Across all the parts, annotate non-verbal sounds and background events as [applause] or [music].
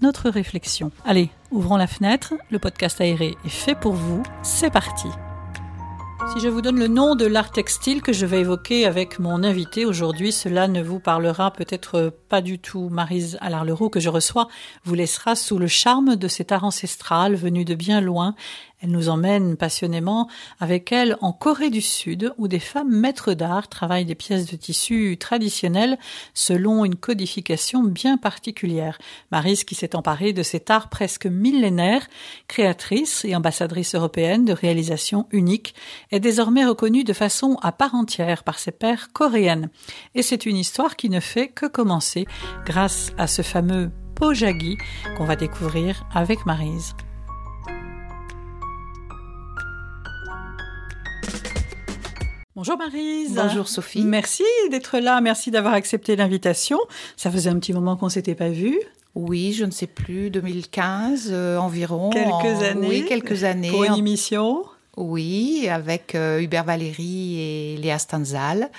notre réflexion. Allez, ouvrons la fenêtre, le podcast aéré est fait pour vous, c'est parti. Si je vous donne le nom de l'art textile que je vais évoquer avec mon invité aujourd'hui, cela ne vous parlera peut-être pas du tout. Marise Allard-Leroux que je reçois vous laissera sous le charme de cet art ancestral venu de bien loin elle nous emmène passionnément avec elle en Corée du Sud, où des femmes maîtres d'art travaillent des pièces de tissu traditionnelles selon une codification bien particulière. Marise, qui s'est emparée de cet art presque millénaire, créatrice et ambassadrice européenne de réalisations uniques, est désormais reconnue de façon à part entière par ses pairs coréennes. Et c'est une histoire qui ne fait que commencer grâce à ce fameux Pojagi qu'on va découvrir avec Marise. Bonjour Marise. Bonjour Sophie. Merci d'être là, merci d'avoir accepté l'invitation. Ça faisait un petit moment qu'on s'était pas vu. Oui, je ne sais plus, 2015 euh, environ. Quelques années. Oui, quelques années. Pour une émission. Oui, avec euh, Hubert Valéry et Léa Stanzal.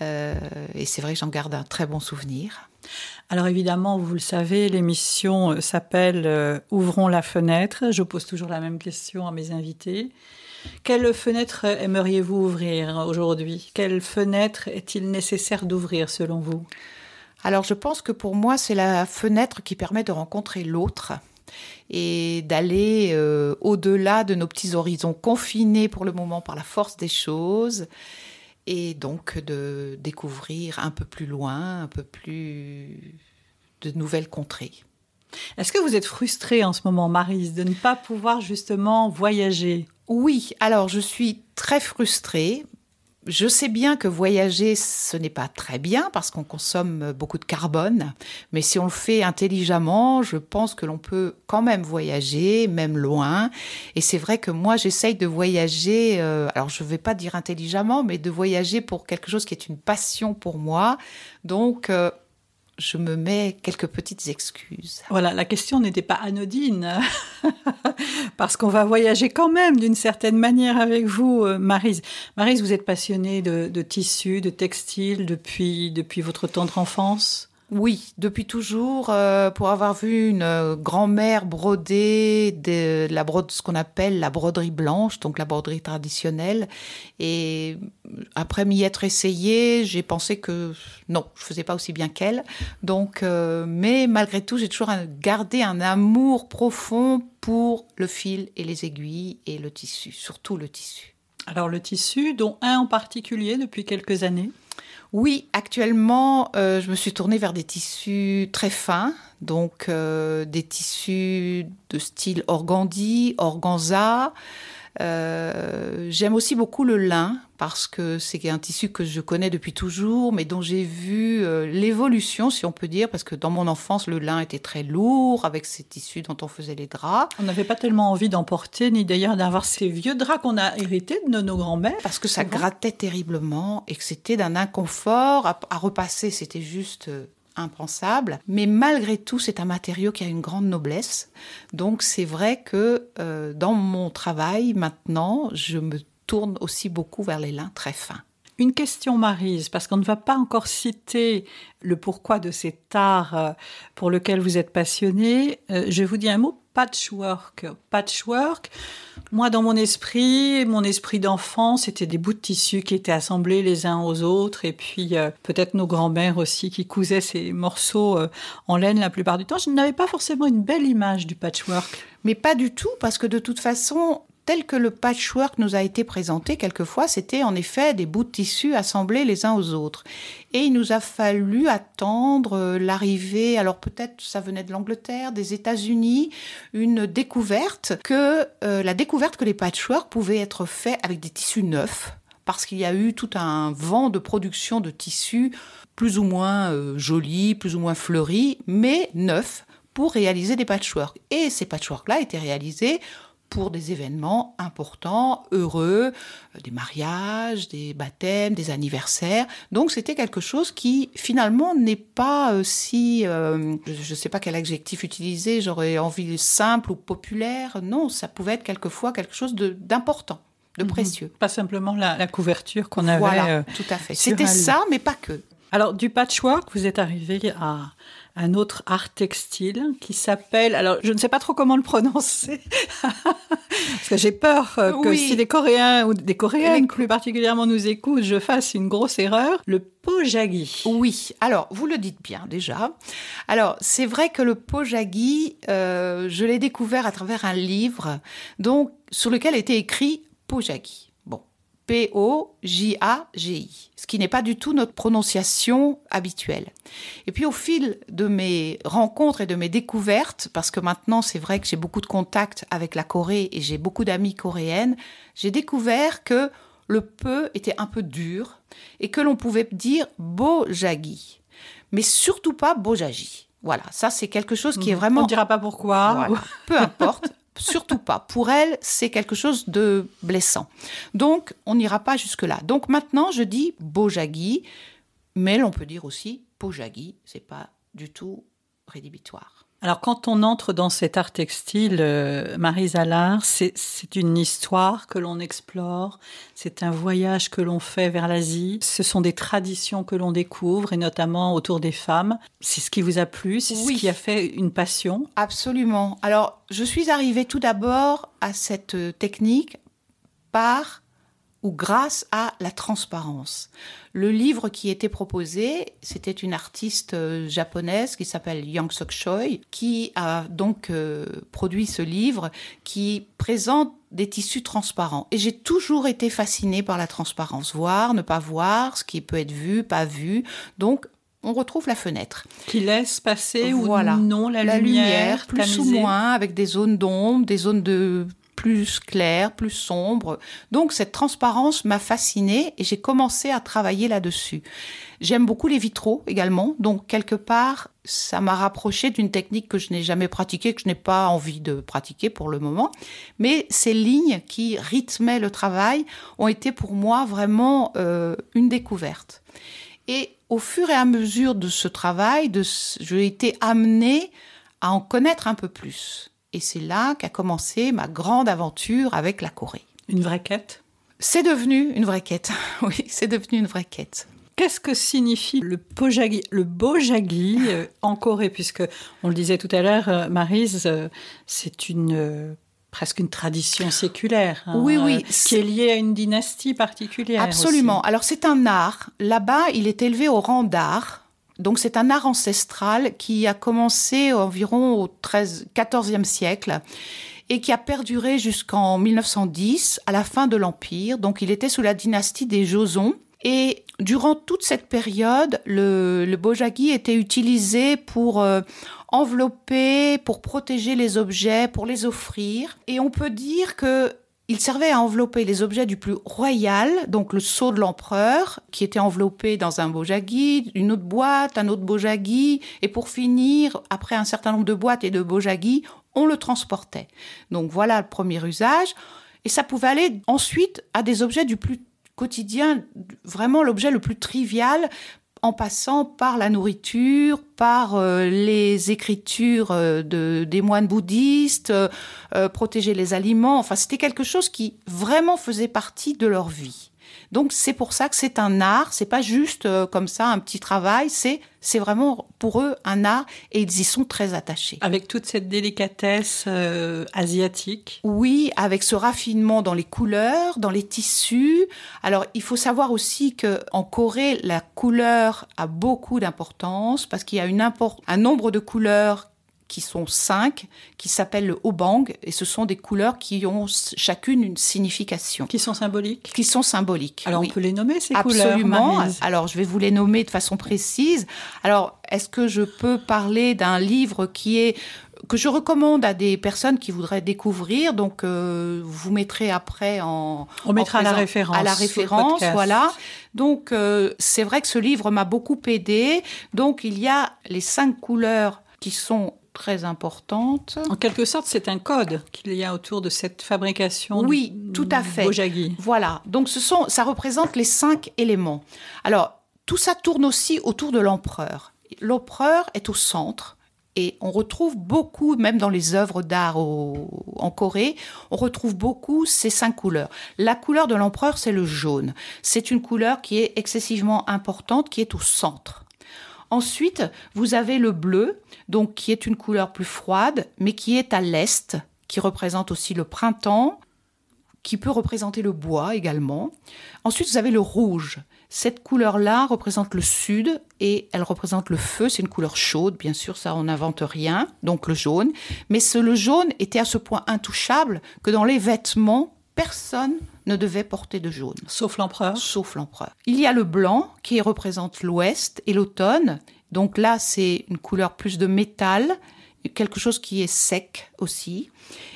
Euh, et c'est vrai que j'en garde un très bon souvenir. Alors évidemment, vous le savez, l'émission s'appelle Ouvrons la fenêtre. Je pose toujours la même question à mes invités. Quelle fenêtre aimeriez-vous ouvrir aujourd'hui? Quelle fenêtre est-il nécessaire d'ouvrir selon vous? Alors je pense que pour moi, c'est la fenêtre qui permet de rencontrer l'autre et d'aller euh, au-delà de nos petits horizons confinés pour le moment par la force des choses et donc de découvrir un peu plus loin, un peu plus de nouvelles contrées. Est-ce que vous êtes frustrée en ce moment, Marise, de ne pas pouvoir justement voyager? Oui, alors je suis très frustrée. Je sais bien que voyager, ce n'est pas très bien parce qu'on consomme beaucoup de carbone, mais si on le fait intelligemment, je pense que l'on peut quand même voyager, même loin. Et c'est vrai que moi, j'essaye de voyager, euh, alors je ne vais pas dire intelligemment, mais de voyager pour quelque chose qui est une passion pour moi. Donc, euh, je me mets quelques petites excuses. Voilà, la question n'était pas anodine, [laughs] parce qu'on va voyager quand même d'une certaine manière avec vous, euh, Marise. Marise, vous êtes passionnée de, de tissus, de textiles depuis, depuis votre tendre enfance? Oui, depuis toujours, euh, pour avoir vu une euh, grand-mère broder de la brode, ce qu'on appelle la broderie blanche, donc la broderie traditionnelle. Et après m'y être essayée, j'ai pensé que non, je faisais pas aussi bien qu'elle. Donc, euh, mais malgré tout, j'ai toujours gardé un amour profond pour le fil et les aiguilles et le tissu, surtout le tissu. Alors le tissu, dont un en particulier depuis quelques années oui, actuellement, euh, je me suis tournée vers des tissus très fins, donc euh, des tissus de style organdie, organza, euh, j'aime aussi beaucoup le lin parce que c'est un tissu que je connais depuis toujours, mais dont j'ai vu euh, l'évolution, si on peut dire, parce que dans mon enfance, le lin était très lourd avec ces tissus dont on faisait les draps. On n'avait pas tellement envie d'en porter, ni d'ailleurs d'avoir ces vieux draps qu'on a hérités de nos grands-mères. Parce que ça grattait terriblement et que c'était d'un inconfort. à repasser, c'était juste euh, impensable. Mais malgré tout, c'est un matériau qui a une grande noblesse. Donc c'est vrai que euh, dans mon travail maintenant, je me tourne aussi beaucoup vers les lins très fins. Une question, Marise, parce qu'on ne va pas encore citer le pourquoi de cet art euh, pour lequel vous êtes passionnée. Euh, je vous dis un mot patchwork. Patchwork, moi, dans mon esprit, mon esprit d'enfant, c'était des bouts de tissu qui étaient assemblés les uns aux autres, et puis euh, peut-être nos grands-mères aussi qui cousaient ces morceaux euh, en laine la plupart du temps. Je n'avais pas forcément une belle image du patchwork. Mais pas du tout, parce que de toute façon, tel que le patchwork nous a été présenté quelquefois, c'était en effet des bouts de tissu assemblés les uns aux autres. Et il nous a fallu attendre euh, l'arrivée, alors peut-être ça venait de l'Angleterre, des États-Unis, une découverte que euh, la découverte que les patchworks pouvaient être faits avec des tissus neufs parce qu'il y a eu tout un vent de production de tissus plus ou moins euh, jolis, plus ou moins fleuris, mais neufs pour réaliser des patchworks. Et ces patchworks-là étaient réalisés pour des événements importants, heureux, euh, des mariages, des baptêmes, des anniversaires. Donc c'était quelque chose qui finalement n'est pas euh, si, euh, je ne sais pas quel adjectif utiliser, j'aurais envie simple ou populaire. Non, ça pouvait être quelquefois quelque chose d'important. De, mhm. précieux. Pas simplement la, couverture qu'on avait. Voilà, tout à fait. C'était ça, mais pas que. Alors, du patchwork, vous êtes arrivé à un autre art textile qui s'appelle, alors je ne sais pas trop comment le prononcer, [laughs] parce que j'ai peur euh, que si des Coréens ou des Coréennes plus particulièrement nous écoutent, je fasse une grosse erreur. Le pojagi. Oui, alors vous le dites bien déjà. Alors c'est vrai que le pojagi, euh, je l'ai découvert à travers un livre donc sur lequel était écrit pojagi. P-O-J-A-G-I, ce qui n'est pas du tout notre prononciation habituelle. Et puis au fil de mes rencontres et de mes découvertes, parce que maintenant c'est vrai que j'ai beaucoup de contacts avec la Corée et j'ai beaucoup d'amis coréennes, j'ai découvert que le peu était un peu dur et que l'on pouvait dire bojagi, mais surtout pas bojagi. Voilà, ça c'est quelque chose qui est mhm. vraiment. On ne dira pas pourquoi. Peu importe. Surtout pas. Pour elle, c'est quelque chose de blessant. Donc, on n'ira pas jusque-là. Donc maintenant, je dis Bojagi, mais l'on peut dire aussi Pojagi, c'est pas du tout rédhibitoire. Alors quand on entre dans cet art textile, euh, Marie Zalard, c'est une histoire que l'on explore, c'est un voyage que l'on fait vers l'Asie, ce sont des traditions que l'on découvre, et notamment autour des femmes. C'est ce qui vous a plu, c'est ce qui a fait une passion? Absolument. Alors je suis arrivée tout d'abord à cette technique par ou grâce à la transparence. Le livre qui était proposé, c'était une artiste euh, japonaise qui s'appelle Yang Sok Choi, qui a donc euh, produit ce livre qui présente des tissus transparents. Et j'ai toujours été fascinée par la transparence, voir, ne pas voir, ce qui peut être vu, pas vu. Donc, on retrouve la fenêtre. Qui laisse passer ou non la, la lumière, plus ou moins, avec des zones d'ombre, des zones de plus clair, plus sombre. Donc cette transparence m'a fascinée et j'ai commencé à travailler là-dessus. J'aime beaucoup les vitraux également, donc quelque part ça m'a rapproché d'une technique que je n'ai jamais pratiquée, que je n'ai pas envie de pratiquer pour le moment. Mais ces lignes qui rythmaient le travail ont été pour moi vraiment euh, une découverte. Et au fur et à mesure de ce travail, j'ai été amenée à en connaître un peu plus. Et c'est là qu'a commencé ma grande aventure avec la Corée. Une vraie quête? C'est devenu une vraie quête. [laughs] oui, c'est devenu une vraie quête. Qu'est-ce que signifie le bojagi, le bojagi euh, en Corée? Puisque, on le disait tout à l'heure, euh, Marise, euh, c'est une presque une tradition séculaire. Hein, oui, oui. qui est liée à une dynastie particulière. Absolument. Alors, c'est un art. Là-bas, il est élevé au rang d'art. Donc c'est un art ancestral qui a commencé environ au 13, 14e siècle et qui a perduré jusqu'en 1910, à la fin de l'Empire. Donc il était sous la dynastie des Joseon. Et durant toute cette période, le, le bojagi était utilisé pour euh, envelopper, pour protéger les objets, pour les offrir. Et on peut dire que il servait à envelopper les objets du plus royal, donc le sceau de l'empereur, qui était enveloppé dans un bojagi, une autre boîte, un autre bojagi, et pour finir, après un certain nombre de boîtes et de bojagi, on le transportait. Donc voilà le premier usage. Et ça pouvait aller ensuite à des objets du plus quotidien, vraiment l'objet le plus trivial, en passant par la nourriture, par euh, les écritures euh, de, des moines bouddhistes, euh, protéger les aliments. Enfin, c'était quelque chose qui vraiment faisait partie de leur vie. Donc c'est pour ça que c'est un art, c'est pas juste euh, comme ça un petit travail, c'est c'est vraiment pour eux un art et ils y sont très attachés. Avec toute cette délicatesse euh, asiatique. Oui, avec ce raffinement dans les couleurs, dans les tissus. Alors il faut savoir aussi que en Corée la couleur a beaucoup d'importance parce qu'il y a une un nombre de couleurs qui sont cinq, qui s'appellent le obang, et ce sont des couleurs qui ont chacune une signification. Qui sont symboliques Qui sont symboliques. Alors on peut les nommer ces couleurs Absolument. Alors je vais vous les nommer de façon précise. Alors est-ce que je peux parler d'un livre qui est que je recommande à des personnes qui voudraient découvrir. Donc, euh, vous mettrez après en. On mettra la référence. À la référence, voilà. Donc, euh, c'est vrai que ce livre m'a beaucoup aidé. Donc, il y a les cinq couleurs qui sont très importante. En quelque sorte, c'est un code qu'il y a autour de cette fabrication. Oui, tout à fait. Bojagi. Voilà. Donc, ce sont, ça représente les cinq éléments. Alors, tout ça tourne aussi autour de l'empereur. L'empereur est au centre. Et on retrouve beaucoup, même dans les œuvres d'art en Corée, on retrouve beaucoup ces cinq couleurs. La couleur de l'empereur, c'est le jaune. C'est une couleur qui est excessivement importante, qui est au centre. Ensuite, vous avez le bleu, donc qui est une couleur plus froide, mais qui est à l'est, qui représente aussi le printemps, qui peut représenter le bois également. Ensuite, vous avez le rouge. Cette couleur-là représente le sud et elle représente le feu. C'est une couleur chaude, bien sûr, ça on n'invente rien. Donc le jaune. Mais ce, le jaune était à ce point intouchable que dans les vêtements, personne ne devait porter de jaune. Sauf l'empereur. Sauf l'empereur. Il y a le blanc qui représente l'ouest et l'automne. Donc là, c'est une couleur plus de métal, quelque chose qui est sec aussi.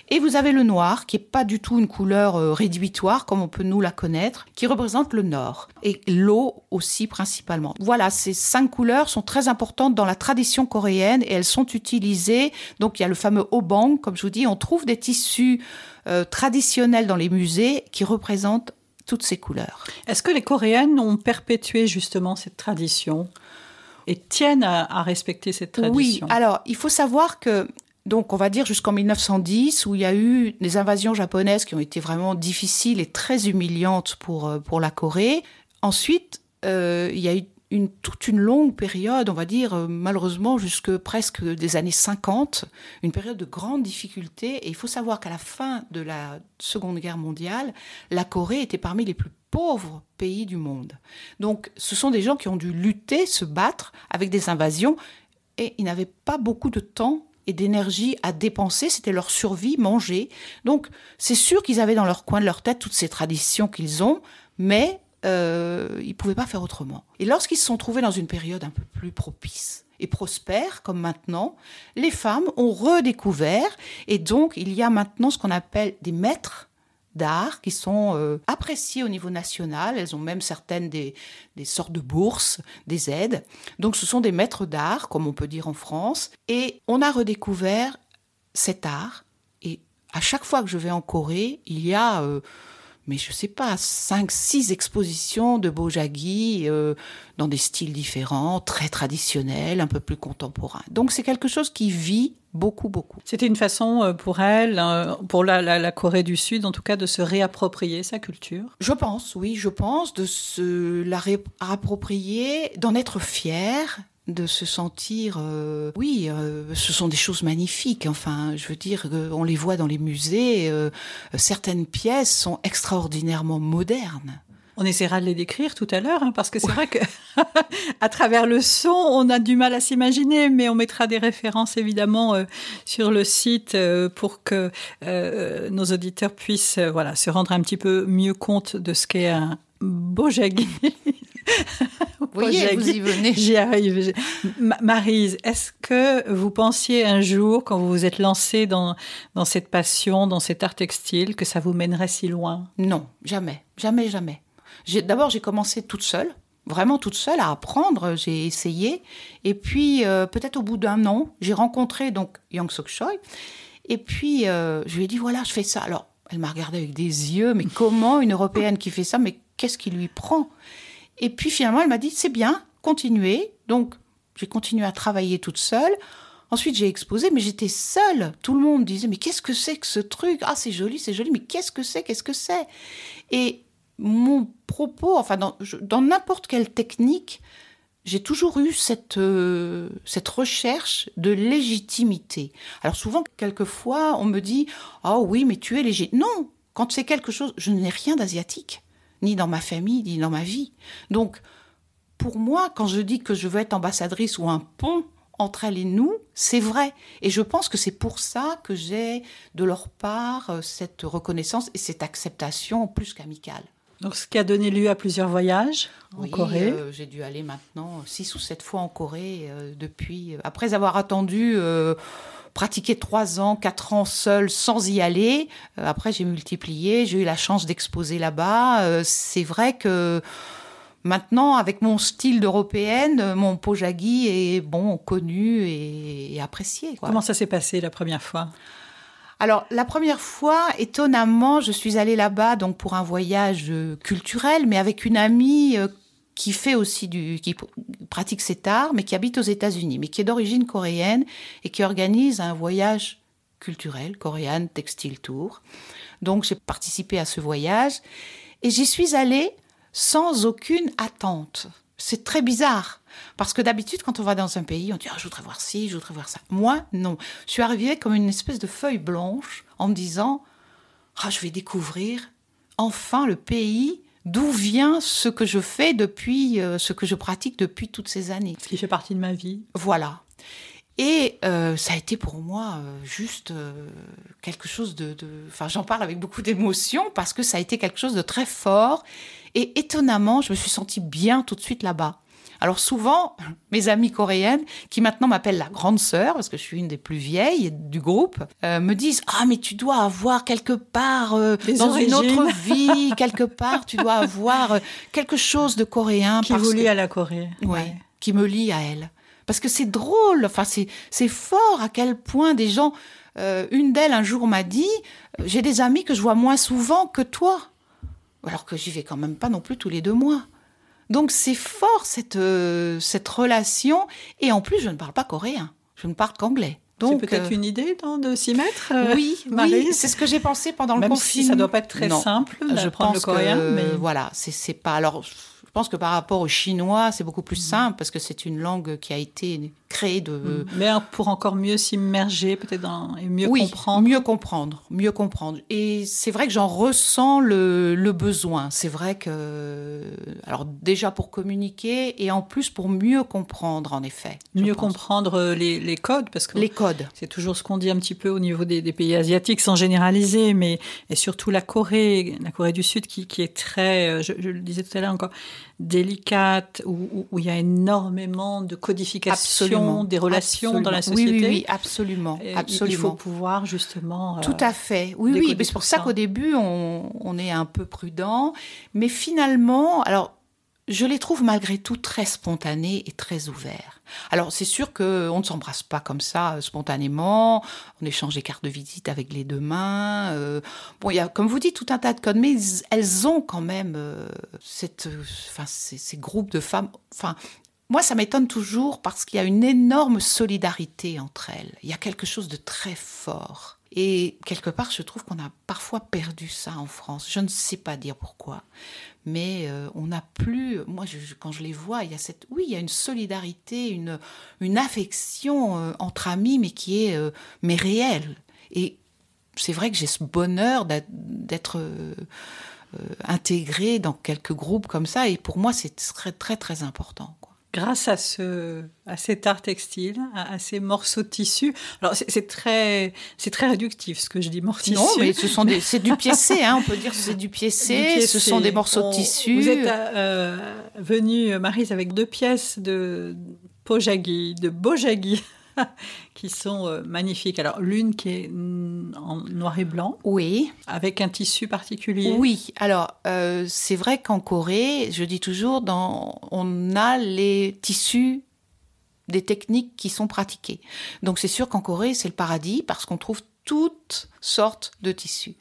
Et vous avez le noir, qui est pas du tout une couleur euh, rédhibitoire comme on peut nous la connaître, qui représente le nord. Et l'eau aussi principalement. Voilà, ces cinq couleurs sont très importantes dans la tradition coréenne et elles sont utilisées. Donc il y a le fameux obang, comme je vous dis, on trouve des tissus euh, traditionnels dans les musées qui représentent toutes ces couleurs. Est-ce que les Coréennes ont perpétué justement cette tradition et tiennent à, à respecter cette tradition? Oui, alors il faut savoir que donc on va dire jusqu'en 1910 où il y a eu des invasions japonaises qui ont été vraiment difficiles et très humiliantes pour, euh, pour la Corée. Ensuite, euh, il y a eu une, toute une longue période, on va dire euh, malheureusement jusque presque des années 50, une période de grande difficulté. Et il faut savoir qu'à la fin de la Seconde Guerre mondiale, la Corée était parmi les plus pauvres pays du monde. Donc ce sont des gens qui ont dû lutter, se battre avec des invasions, et ils n'avaient pas beaucoup de temps et d'énergie à dépenser, c'était leur survie, manger. Donc c'est sûr qu'ils avaient dans leur coin de leur tête toutes ces traditions qu'ils ont, mais euh, ils ne pouvaient pas faire autrement. Et lorsqu'ils se sont trouvés dans une période un peu plus propice et prospère, comme maintenant, les femmes ont redécouvert, et donc il y a maintenant ce qu'on appelle des maîtres d'art qui sont euh, appréciées au niveau national. Elles ont même certaines des, sortes de bourses, des aides. Donc ce sont des maîtres d'art, comme on peut dire en France. Et on a redécouvert cet art. Et à chaque fois que je vais en Corée, il y a... Euh, mais je sais pas, cinq, six expositions de Bojagi euh, dans des styles différents, très traditionnels, un peu plus contemporains. Donc c'est quelque chose qui vit beaucoup, beaucoup. C'était une façon euh, pour elle, euh, pour la, la, la, Corée du Sud en tout cas, de se réapproprier sa culture Je pense, oui, je pense, de se la réapproprier, d'en être fière, de se sentir, euh, oui, euh, ce sont des choses magnifiques. Enfin, je veux dire, on les voit dans les musées. Euh, certaines pièces sont extraordinairement modernes. On essaiera de les décrire tout à l'heure, hein, parce que c'est ouais. vrai que [laughs] à travers le son, on a du mal à s'imaginer, mais on mettra des références évidemment euh, sur le site euh, pour que euh, nos auditeurs puissent, voilà, se rendre un petit peu mieux compte de ce qu'est un Bojagi. [laughs] Vous voyez, vous y venez. [laughs] J'y arrive. Marise, est-ce que vous pensiez un jour, quand vous vous êtes lancée dans, dans cette passion, dans cet art textile, que ça vous mènerait si loin? Non, jamais, jamais, jamais. D'abord, j'ai commencé toute seule, vraiment toute seule à apprendre. J'ai essayé. Et puis, euh, peut-être au bout d'un an, j'ai rencontré donc Yang Sok Choi. Et puis, euh, je lui ai dit, voilà, je fais ça. Alors, elle m'a regardé avec des yeux, mais comment une Européenne qui fait ça Mais qu'est-ce qui lui prend? Et puis, finalement, elle m'a dit, c'est bien, continuez. Donc, j'ai continué à travailler toute seule. Ensuite, j'ai exposé, mais j'étais seule. Tout le monde disait, mais qu'est-ce que c'est que ce truc? Ah, c'est joli, c'est joli, mais qu'est-ce que c'est? Qu'est-ce que c'est? Et mon propos, enfin dans n'importe quelle technique, j'ai toujours eu cette, euh, cette recherche de légitimité. Alors souvent, quelquefois, on me dit « Ah oh oui, mais tu es légitime ». Non, quand c'est quelque chose, je n'ai rien d'asiatique, ni dans ma famille, ni dans ma vie. Donc, pour moi, quand je dis que je veux être ambassadrice ou un pont entre elle et nous, c'est vrai. Et je pense que c'est pour ça que j'ai de leur part euh, cette reconnaissance et cette acceptation plus qu'amicale. Donc, ce qui a donné lieu à plusieurs voyages en oui, Corée. Euh, j'ai dû aller maintenant six ou sept fois en Corée euh, depuis. Après avoir attendu, euh, pratiqué trois ans, quatre ans seul sans y aller. après, j'ai multiplié. J'ai eu la chance d'exposer là-bas. c'est vrai que Maintenant, avec mon style d'européenne, mon pojagi est bon, connu et, apprécié. Comment ça s'est passé la première fois? Alors la première fois, étonnamment, je suis allée là-bas donc pour un voyage euh, culturel, mais avec une amie euh, qui fait aussi du, qui pratique cet art, mais qui habite aux États-Unis, mais qui est d'origine coréenne et qui organise un voyage culturel, coréen Textile Tour. Donc j'ai participé à ce voyage et j'y suis allée sans aucune attente. C'est très bizarre. Parce que d'habitude, quand on va dans un pays, on dit ah, Je voudrais voir ci, je voudrais voir ça. Moi, non. Je suis arrivée comme une espèce de feuille blanche en me disant ah, Je vais découvrir enfin le pays d'où vient ce que je fais depuis, euh, ce que je pratique depuis toutes ces années. Ce qui fait partie de ma vie. Voilà. Et euh, ça a été pour moi euh, juste quelque chose de... Enfin, j'en parle avec beaucoup d'émotion parce que ça a été quelque chose de très fort. Et étonnamment, je me suis sentie bien tout de suite là-bas. Alors souvent, mes amies coréennes, qui maintenant m'appellent la grande sœur, parce que je suis une des plus vieilles du groupe, euh, me disent Ah, mais tu dois avoir quelque part, euh, dans une autre [laughs] vie, quelque part, tu dois avoir euh, quelque chose de coréen. Qui vous lie à la Corée. Oui, qui me lie à elle. Parce que c'est drôle, enfin, c'est fort à quel point des gens. une d'elles, un jour, m'a dit J'ai des amis que je vois moins souvent que toi. Alors que j'y vais quand même pas non plus tous les deux mois. Donc c'est fort cette, euh, cette relation. Et en plus, je ne parle pas coréen. Je ne parle qu'anglais. C'est peut-être euh, une idée de s'y mettre euh, Oui, oui c'est ce que j'ai pensé pendant le confinement. Si ça doit pas être très simple d'apprendre le coréen. mais... Voilà, c'est pas... Alors, je pense que par rapport au chinois, c'est beaucoup plus mm. simple parce que c'est une langue qui a été créée de. Mm. Mais pour encore mieux s'immerger, peut-être et mieux oui, comprendre. Mieux comprendre, mieux comprendre. Et c'est vrai que j'en ressens le, le besoin. C'est vrai que, alors déjà pour communiquer et en plus pour mieux comprendre, en effet. Mieux comprendre euh, les, les, codes, parce que les codes. C'est toujours ce qu'on dit un petit peu au niveau des, des, pays asiatiques, sans généraliser, mais et surtout la Corée, la Corée du Sud, qui, qui est très, euh, je, je le disais tout à l'heure encore délicate, où, où, il y a énormément de codification des relations dans la société. Oui, oui, oui absolument, absolument. Il faut pouvoir justement. Tout à fait. Oui, oui. Mais c'est pour ça, qu'au début, on, on, est un peu prudent. Mais finalement, alors je les trouve malgré tout très spontanés et très ouverts. Alors c'est sûr qu'on ne s'embrasse pas comme ça euh, spontanément, on échange des cartes de visite avec les deux mains. Euh, bon, il y a, comme vous dites, tout un tas de codes, mais elles ont quand même euh, cette, ces, ces, groupes de femmes. Enfin, moi, ça m'étonne toujours parce qu'il y a une énorme solidarité entre elles. Il y a quelque chose de très fort. Et quelque part, je trouve qu'on a parfois perdu ça en France. Je ne sais pas dire pourquoi, mais euh, on n'a plus. Moi, quand je les vois, il y a cette, oui, il y a une solidarité, une une affection euh, entre amis, mais qui est euh, mais réelle. Et c'est vrai que j'ai ce bonheur d'être intégré dans quelques groupes comme ça, et pour moi, c'est très très très important grâce à ce à cet art textile, à, ces morceaux de tissu. Alors c'est très très réductif ce que je dis morceaux de tissu. Non, mais ce [laughs] c'est du piécé, hein, on peut dire que c'est du piécé. Ce sont des morceaux de tissu. Vous êtes euh, venu Marise avec deux pièces de Pojagi, de Bojagi. [laughs] qui sont euh, magnifiques. Alors, l'une qui est en noir et blanc. Oui. Avec un tissu particulier. Oui. Alors, euh, c'est vrai qu'en Corée, je dis toujours, dans, on a les tissus des techniques qui sont pratiquées. Donc, c'est sûr qu'en Corée, c'est le paradis parce qu'on trouve toutes sortes de tissus.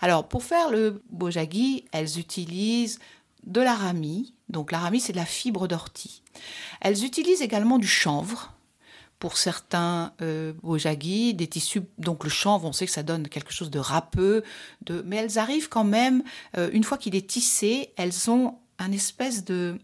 Alors, pour faire le bojagi, elles utilisent de l'aramie. Donc, l'aramie, c'est de la fibre d'ortie. Elles utilisent également du chanvre pour certains euh, des tissus, donc le chanvre, on sait que ça donne quelque chose de râpeux, de... mais elles arrivent quand même, euh, une fois qu'il est tissé, elles ont un espèce de...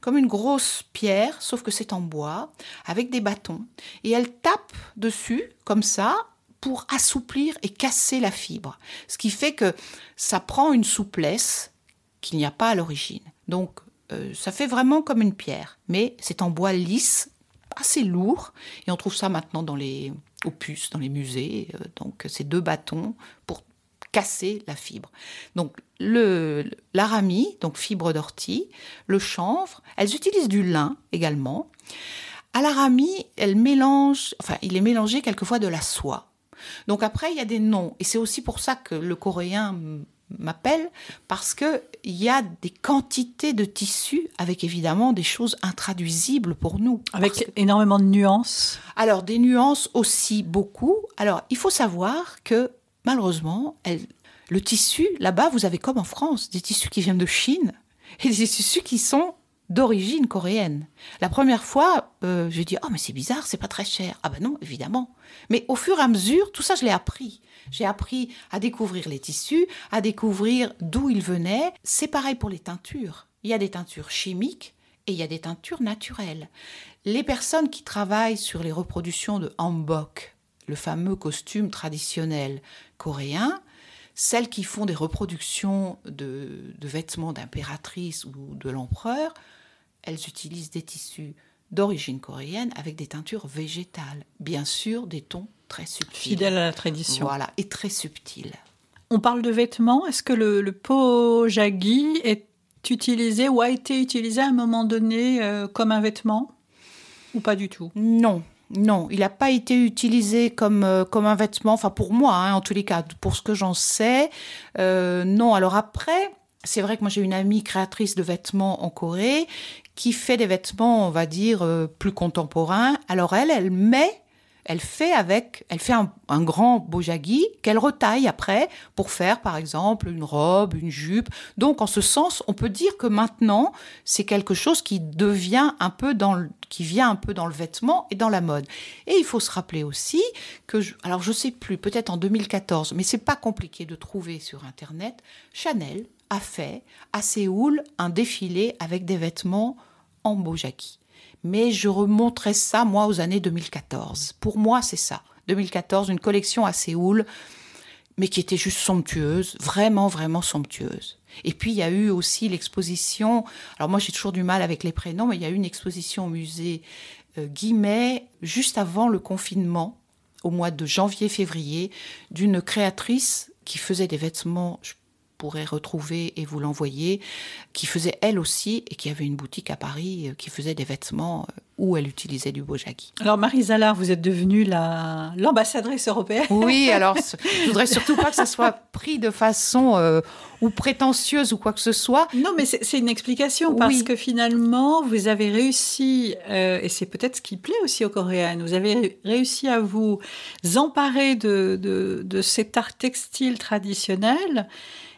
comme une grosse pierre, sauf que c'est en bois, avec des bâtons. Et elles tapent dessus, comme ça, pour assouplir et casser la fibre. Ce qui fait que ça prend une souplesse qu'il n'y a pas à l'origine. Donc, euh, ça fait vraiment comme une pierre, mais c'est en bois lisse assez lourd. Et on trouve ça maintenant dans les opus, dans les musées. Euh, donc, ces deux bâtons pour casser la fibre. Donc, le l'aramie, donc fibre d'ortie, le chanvre, elles utilisent du lin également. À l'aramie, elles mélangent, enfin, il est mélangé quelquefois de la soie. Donc après, il y a des noms. Et c'est aussi pour ça que le coréen m'appelle parce que il y a des quantités de tissus avec évidemment des choses intraduisibles pour nous. Avec énormément de nuances. Alors des nuances aussi beaucoup. Alors il faut savoir que malheureusement, le tissu là-bas, vous avez comme en France des tissus qui viennent de Chine et des tissus qui sont d'origine coréenne. La première fois, euh, je dis oh mais c'est bizarre, c'est pas très cher. Ah ben non, évidemment. Mais au fur et à mesure, tout ça je l'ai appris. J'ai appris à découvrir les tissus, à découvrir d'où ils venaient. C'est pareil pour les teintures. Il y a des teintures chimiques et il y a des teintures naturelles. Les personnes qui travaillent sur les reproductions de hanbok, le fameux costume traditionnel coréen, celles qui font des reproductions de, de vêtements d'impératrice ou de l'empereur, elles utilisent des tissus d'origine coréenne avec des teintures végétales, bien sûr des tons très subtils. Fidèles à la tradition. Voilà, et très subtils. On parle de vêtements. Est-ce que le, le pojagi est utilisé ou a été utilisé à un moment donné euh, comme un vêtement ou pas du tout? Non, non, il n'a pas été utilisé comme, euh, comme un vêtement, enfin pour moi, hein, en tous les cas, pour ce que j'en sais. Euh, non, alors après, c'est vrai que moi j'ai une amie créatrice de vêtements en Corée qui fait des vêtements, on va dire, euh, plus contemporains. Alors elle, elle met elle fait avec, elle fait un, grand bojagi qu'elle retaille après pour faire, par exemple, une robe, une jupe. Donc, en ce sens, on peut dire que maintenant, c'est quelque chose qui devient un peu dans le, qui vient un peu dans le vêtement et dans la mode. Et il faut se rappeler aussi que, alors je sais plus, peut-être en 2014, mais c'est pas compliqué de trouver sur Internet, Chanel a fait à Séoul un défilé avec des vêtements en bojaki. Mais je remonterai ça, moi, aux années 2014. Pour moi, c'est ça. 2014, une collection à Séoul, mais qui était juste somptueuse, vraiment, vraiment somptueuse. Et puis, il y a eu aussi l'exposition, alors moi, j'ai toujours du mal avec les prénoms, mais il y a eu une exposition au musée euh, juste avant le confinement, au mois de janvier-février, d'une créatrice qui faisait des vêtements, pourrait retrouver et vous l'envoyer, qui faisait elle aussi et qui avait une boutique à Paris euh, qui faisait des vêtements euh, où elle utilisait du bojaki. Alors Marie Zalard, vous êtes devenue la l'ambassadrice européenne. [laughs] Oui, alors [laughs] je voudrais surtout pas que ça soit pris de façon euh, ou prétentieuse ou quoi que ce soit. Non, mais c'est une explication parce que finalement vous avez réussi et c'est peut-être ce qui plaît aussi aux Coréennes. Vous avez réussi à vous emparer de, de, de cet art textile traditionnel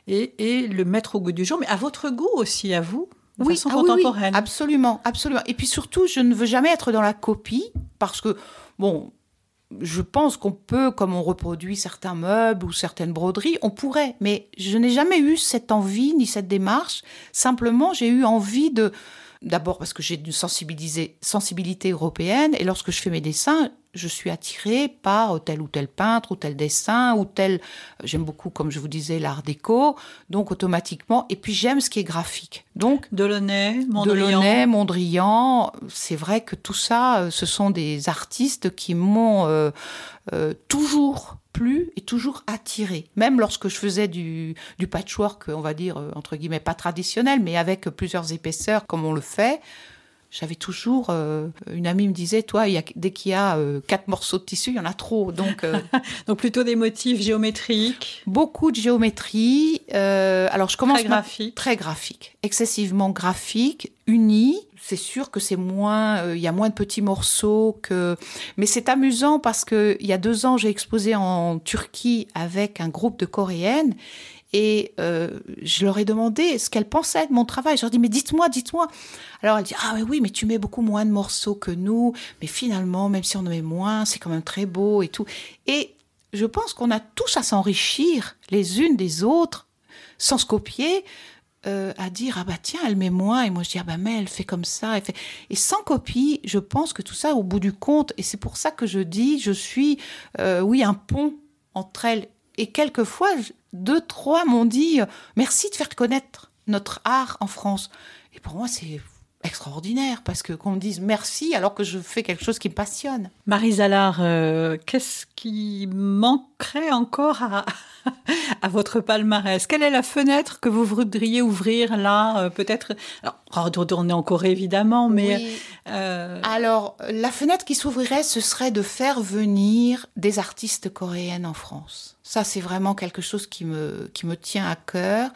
et, le mettre au goût du jour, mais à votre goût aussi, à vous de oui, façon ah contemporaine. Oui, absolument, absolument. Et puis surtout, je ne veux jamais être dans la copie parce que, bon, je pense qu'on peut, comme on reproduit certains meubles ou certaines broderies, on pourrait, mais je n'ai jamais eu cette envie ni cette démarche. Simplement, j'ai eu envie de, d'abord parce que j'ai une sensibilité européenne, et lorsque je fais mes dessins, je suis attirée par tel ou tel peintre ou tel dessin ou tel. J'aime beaucoup, comme je vous disais, l'art déco. Donc automatiquement, et puis j'aime ce qui est graphique. Donc Delaunay, Mondrian. Delaunay, Mondrian. C'est vrai que tout ça, euh, ce sont des artistes qui m'ont euh, euh, toujours plu et toujours attiré. Même lorsque je faisais du, du patchwork, on va dire entre guillemets pas traditionnel, mais avec plusieurs épaisseurs comme on le fait j'avais toujours euh, une amie me disait toi il y a, dès qu'il y a euh, quatre morceaux de tissu il y en a trop donc euh, [laughs] donc plutôt des motifs géométriques. Beaucoup de géométrie alors je commence très graphique très graphique excessivement graphique c'est sûr que c'est moins il y a moins de petits morceaux que mais c'est amusant parce que il y a deux ans j'ai exposé en Turquie avec un groupe de coréennes et euh, je leur ai demandé ce qu'elles pensaient de mon travail. Je leur ai dit, mais dites-moi, dites-moi. Alors elle dit, ah oui, mais tu mets beaucoup moins de morceaux que nous, mais finalement, même si on en met moins, c'est quand même très beau et tout. Et je pense qu'on a tous à s'enrichir les unes des autres, sans se copier, euh, à dire, ah bah tiens, elle met moins, et moi je dis, ah bah mais elle fait comme ça. Et sans copie, je pense que tout ça, au bout du compte, et c'est pour ça que je dis, je suis, euh, oui, un pont entre elles. Et quelquefois, deux, trois m'ont dit euh, merci de faire connaître notre art en France. Et pour moi, c'est extraordinaire parce que qu'on me dise merci alors que je fais quelque chose qui me passionne. Marie Zalard, euh, qu'est-ce qui manquerait encore à, [laughs] à votre palmarès? Quelle est la fenêtre que vous voudriez ouvrir là euh, Peut-être, alors retourner en Corée évidemment, mais... Euh... Alors, la fenêtre qui s'ouvrirait, ce serait de faire venir des artistes coréennes en France. Ça, c'est vraiment quelque chose qui me, qui me tient à cœur.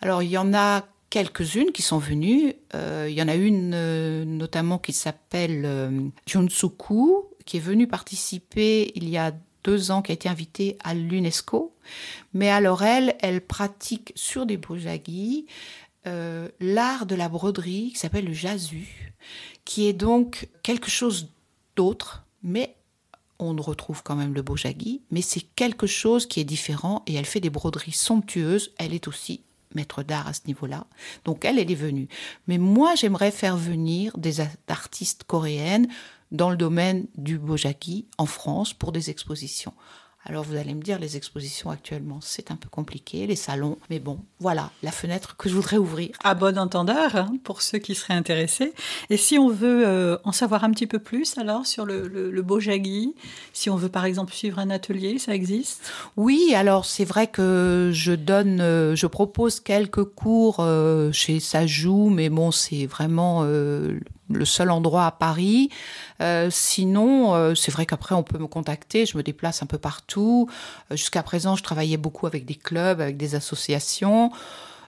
Alors, il y en a quelques-unes qui sont venues. Euh, il y en a une euh, notamment qui s'appelle euh, Junsuku, qui est venue participer il y a deux ans, qui a été invitée à l'UNESCO. Mais alors elle, elle pratique sur des bojagi euh, l'art de la broderie qui s'appelle le jasu, qui est donc quelque chose d'autre, mais on retrouve quand même le bojagi, mais c'est quelque chose qui est différent et elle fait des broderies somptueuses. Elle est aussi maître d'art à ce niveau-là. Donc elle, elle est venue. Mais moi, j'aimerais faire venir des artistes coréennes dans le domaine du bojaki en France pour des expositions. Alors vous allez me dire, les expositions actuellement, c'est un peu compliqué, les salons, mais bon, voilà la fenêtre que je voudrais ouvrir. À bon entendeur, hein, pour ceux qui seraient intéressés. Et si on veut euh, en savoir un petit peu plus alors sur le, le, le Bojagi, si on veut par exemple suivre un atelier, ça existe? Oui, alors c'est vrai que je donne, euh, je propose quelques cours euh, chez Sajou, mais bon, c'est vraiment le seul endroit à Paris. Euh, sinon, euh, c'est vrai qu'après, on peut me contacter. Je me déplace un peu partout. Euh, Jusqu'à présent, je travaillais beaucoup avec des clubs, avec des associations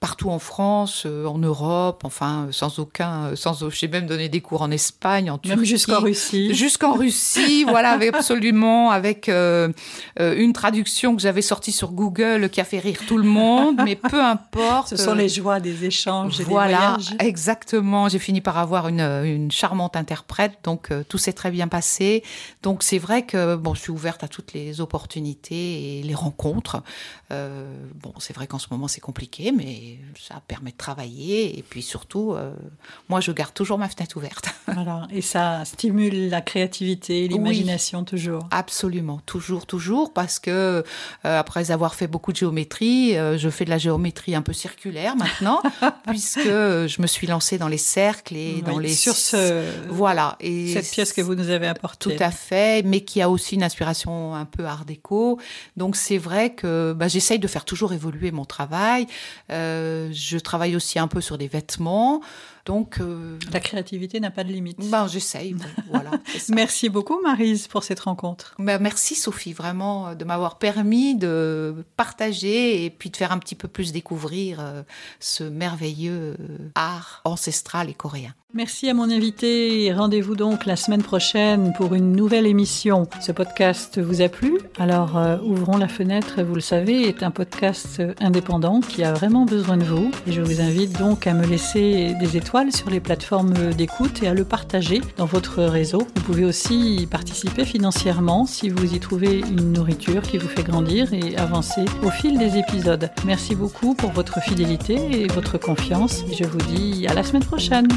partout en France, euh, en Europe, enfin sans aucun, sans j'ai même donné des cours en Espagne, en Turquie, même jusqu'en Russie, jusqu'en Russie, [laughs] voilà, avec absolument avec euh, une traduction que j'avais sortie sur Google qui a fait rire tout le monde, mais peu [laughs] importe. Ce sont les joies des échanges et voilà, des voyages. exactement. J'ai fini par avoir une, une charmante interprète, donc euh, tout s'est très bien passé. Donc c'est vrai que bon, je suis ouverte à toutes les opportunités et les rencontres. Euh, bon, c'est vrai qu'en ce moment c'est compliqué, mais ça permet de travailler et puis surtout, euh, moi je garde toujours ma fenêtre ouverte. [laughs] Voilà, et ça stimule la créativité, l'imagination oui, toujours. Absolument, toujours, toujours, parce que euh, après avoir fait beaucoup de géométrie, euh, je fais de la géométrie un peu circulaire maintenant, [laughs] puisque je me suis lancée dans les cercles et oui, dans les sur ce voilà et cette pièce que vous nous avez apportée. Tout à fait, mais qui a aussi une inspiration un peu art déco. Donc c'est vrai que bah, j'essaye de faire toujours évoluer mon travail. Euh, je travaille aussi un peu sur des vêtements. Donc, euh... la créativité n'a pas de limite. Ben, j'essaye. Bon, [laughs] voilà. merci beaucoup, Marise, pour cette rencontre. Ben, merci, Sophie, vraiment, de m'avoir permis de partager et puis de faire un petit peu plus découvrir euh, ce merveilleux art ancestral et coréen. Merci à mon invité. Rendez-vous donc la semaine prochaine pour une nouvelle émission. Ce podcast vous a plu? Alors, euh, ouvrons la fenêtre, vous le savez, est un podcast indépendant qui a vraiment besoin de vous. Et je vous invite donc à me laisser des sur les plateformes d'écoute et à le partager dans votre réseau. Vous pouvez aussi participer financièrement si vous y trouvez une nourriture qui vous fait grandir et avancer au fil des épisodes. Merci beaucoup pour votre fidélité et votre confiance. Je vous dis à la semaine prochaine.